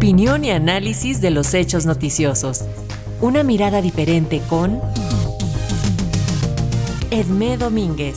Opinión y análisis de los hechos noticiosos. Una mirada diferente con Edmé Domínguez.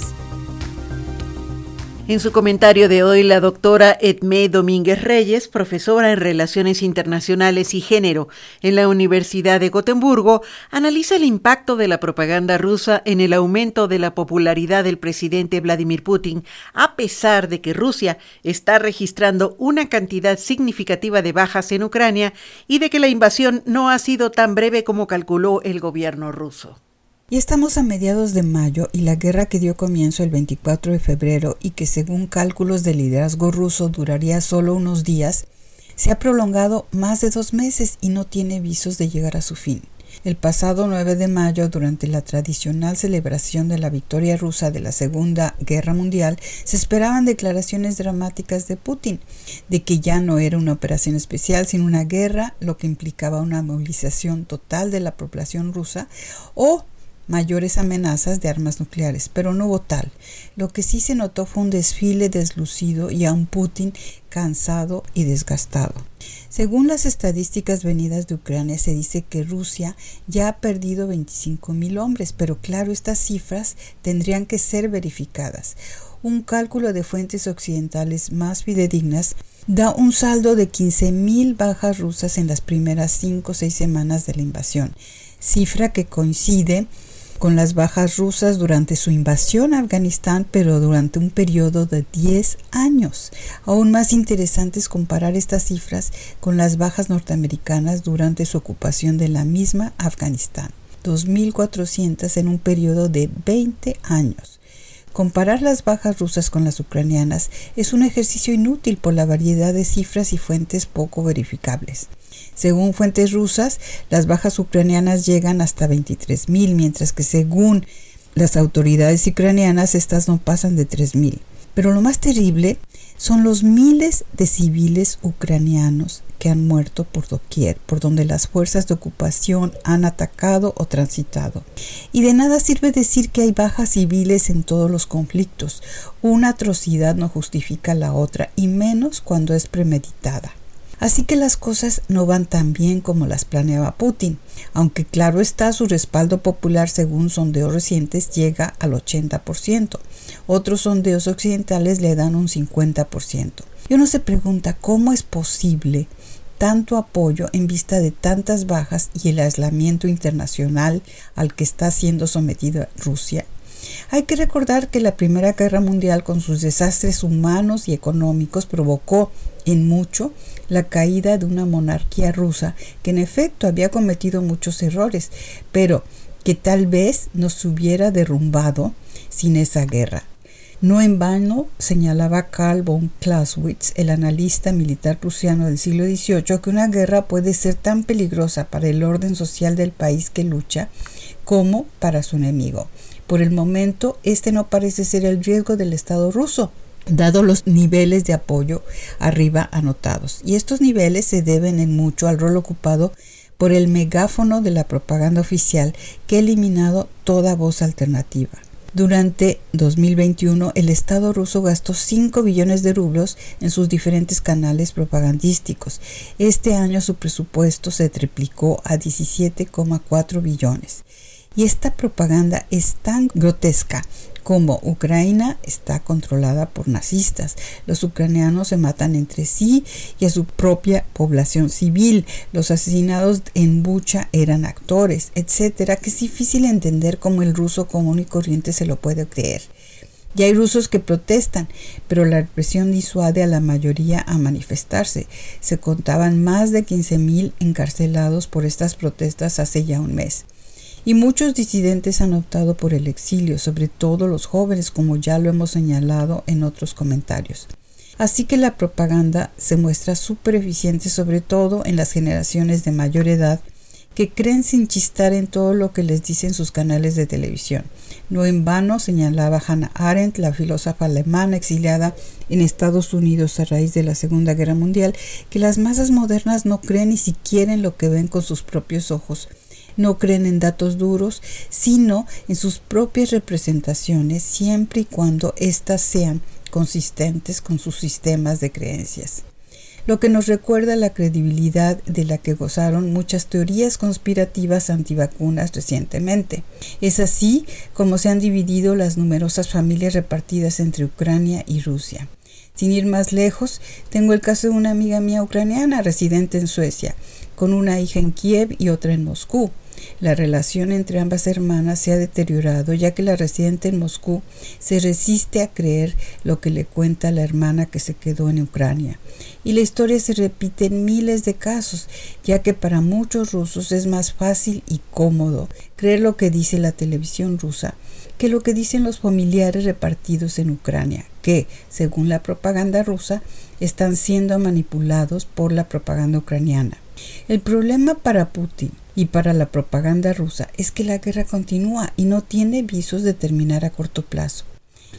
En su comentario de hoy, la doctora Edmé Domínguez Reyes, profesora en Relaciones Internacionales y Género en la Universidad de Gotemburgo, analiza el impacto de la propaganda rusa en el aumento de la popularidad del presidente Vladimir Putin, a pesar de que Rusia está registrando una cantidad significativa de bajas en Ucrania y de que la invasión no ha sido tan breve como calculó el gobierno ruso. Y estamos a mediados de mayo y la guerra que dio comienzo el 24 de febrero y que según cálculos del liderazgo ruso duraría solo unos días, se ha prolongado más de dos meses y no tiene visos de llegar a su fin. El pasado 9 de mayo, durante la tradicional celebración de la victoria rusa de la Segunda Guerra Mundial, se esperaban declaraciones dramáticas de Putin, de que ya no era una operación especial, sino una guerra, lo que implicaba una movilización total de la población rusa, o mayores amenazas de armas nucleares, pero no hubo tal. Lo que sí se notó fue un desfile deslucido y a un Putin cansado y desgastado. Según las estadísticas venidas de Ucrania, se dice que Rusia ya ha perdido 25.000 hombres, pero claro, estas cifras tendrían que ser verificadas. Un cálculo de fuentes occidentales más fidedignas da un saldo de 15.000 bajas rusas en las primeras 5 o 6 semanas de la invasión, cifra que coincide con las bajas rusas durante su invasión a Afganistán, pero durante un periodo de 10 años. Aún más interesante es comparar estas cifras con las bajas norteamericanas durante su ocupación de la misma Afganistán, 2.400 en un periodo de 20 años. Comparar las bajas rusas con las ucranianas es un ejercicio inútil por la variedad de cifras y fuentes poco verificables. Según fuentes rusas, las bajas ucranianas llegan hasta 23.000, mientras que según las autoridades ucranianas estas no pasan de 3.000. Pero lo más terrible son los miles de civiles ucranianos que han muerto por doquier, por donde las fuerzas de ocupación han atacado o transitado. Y de nada sirve decir que hay bajas civiles en todos los conflictos. Una atrocidad no justifica la otra, y menos cuando es premeditada. Así que las cosas no van tan bien como las planeaba Putin, aunque claro está su respaldo popular según sondeos recientes llega al 80%. Otros sondeos occidentales le dan un 50%. Y uno se pregunta cómo es posible tanto apoyo en vista de tantas bajas y el aislamiento internacional al que está siendo sometida Rusia hay que recordar que la Primera Guerra Mundial con sus desastres humanos y económicos provocó en mucho la caída de una monarquía rusa que en efecto había cometido muchos errores, pero que tal vez no se hubiera derrumbado sin esa guerra. No en vano señalaba Karl von Clausewitz, el analista militar prusiano del siglo XVIII, que una guerra puede ser tan peligrosa para el orden social del país que lucha como para su enemigo. Por el momento, este no parece ser el riesgo del Estado ruso, dado los niveles de apoyo arriba anotados. Y estos niveles se deben en mucho al rol ocupado por el megáfono de la propaganda oficial que ha eliminado toda voz alternativa. Durante 2021, el Estado ruso gastó 5 billones de rublos en sus diferentes canales propagandísticos. Este año su presupuesto se triplicó a 17,4 billones. Y esta propaganda es tan grotesca como Ucrania está controlada por nazistas. Los ucranianos se matan entre sí y a su propia población civil. Los asesinados en Bucha eran actores, etcétera, que es difícil entender cómo el ruso común y corriente se lo puede creer. Y hay rusos que protestan, pero la represión disuade a la mayoría a manifestarse. Se contaban más de 15.000 encarcelados por estas protestas hace ya un mes y muchos disidentes han optado por el exilio, sobre todo los jóvenes, como ya lo hemos señalado en otros comentarios. Así que la propaganda se muestra súper eficiente, sobre todo en las generaciones de mayor edad, que creen sin chistar en todo lo que les dicen sus canales de televisión. No en vano señalaba Hannah Arendt, la filósofa alemana exiliada en Estados Unidos a raíz de la Segunda Guerra Mundial, que las masas modernas no creen ni siquiera en lo que ven con sus propios ojos, no creen en datos duros, sino en sus propias representaciones, siempre y cuando éstas sean consistentes con sus sistemas de creencias. lo que nos recuerda la credibilidad de la que gozaron muchas teorías conspirativas antivacunas recientemente. Es así como se han dividido las numerosas familias repartidas entre Ucrania y Rusia. Sin ir más lejos, tengo el caso de una amiga mía ucraniana residente en Suecia, con una hija en Kiev y otra en Moscú. La relación entre ambas hermanas se ha deteriorado ya que la residente en Moscú se resiste a creer lo que le cuenta la hermana que se quedó en Ucrania. Y la historia se repite en miles de casos, ya que para muchos rusos es más fácil y cómodo creer lo que dice la televisión rusa que lo que dicen los familiares repartidos en Ucrania, que, según la propaganda rusa, están siendo manipulados por la propaganda ucraniana. El problema para Putin y para la propaganda rusa es que la guerra continúa y no tiene visos de terminar a corto plazo.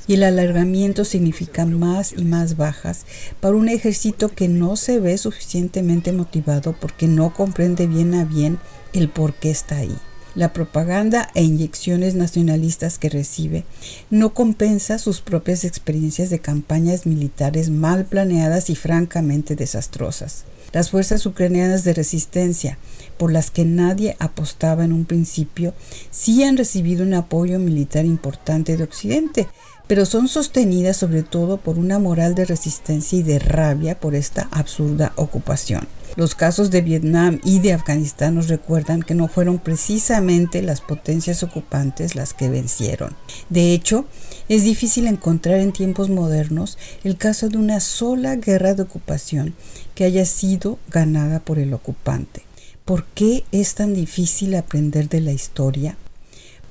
Y el alargamiento significa más y más bajas para un ejército que no se ve suficientemente motivado porque no comprende bien a bien el por qué está ahí. La propaganda e inyecciones nacionalistas que recibe no compensa sus propias experiencias de campañas militares mal planeadas y francamente desastrosas. Las fuerzas ucranianas de resistencia, por las que nadie apostaba en un principio, sí han recibido un apoyo militar importante de Occidente, pero son sostenidas sobre todo por una moral de resistencia y de rabia por esta absurda ocupación. Los casos de Vietnam y de Afganistán nos recuerdan que no fueron precisamente las potencias ocupantes las que vencieron. De hecho, es difícil encontrar en tiempos modernos el caso de una sola guerra de ocupación que haya sido ganada por el ocupante. ¿Por qué es tan difícil aprender de la historia?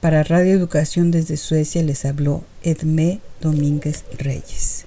Para Radio Educación desde Suecia les habló Edmé Domínguez Reyes.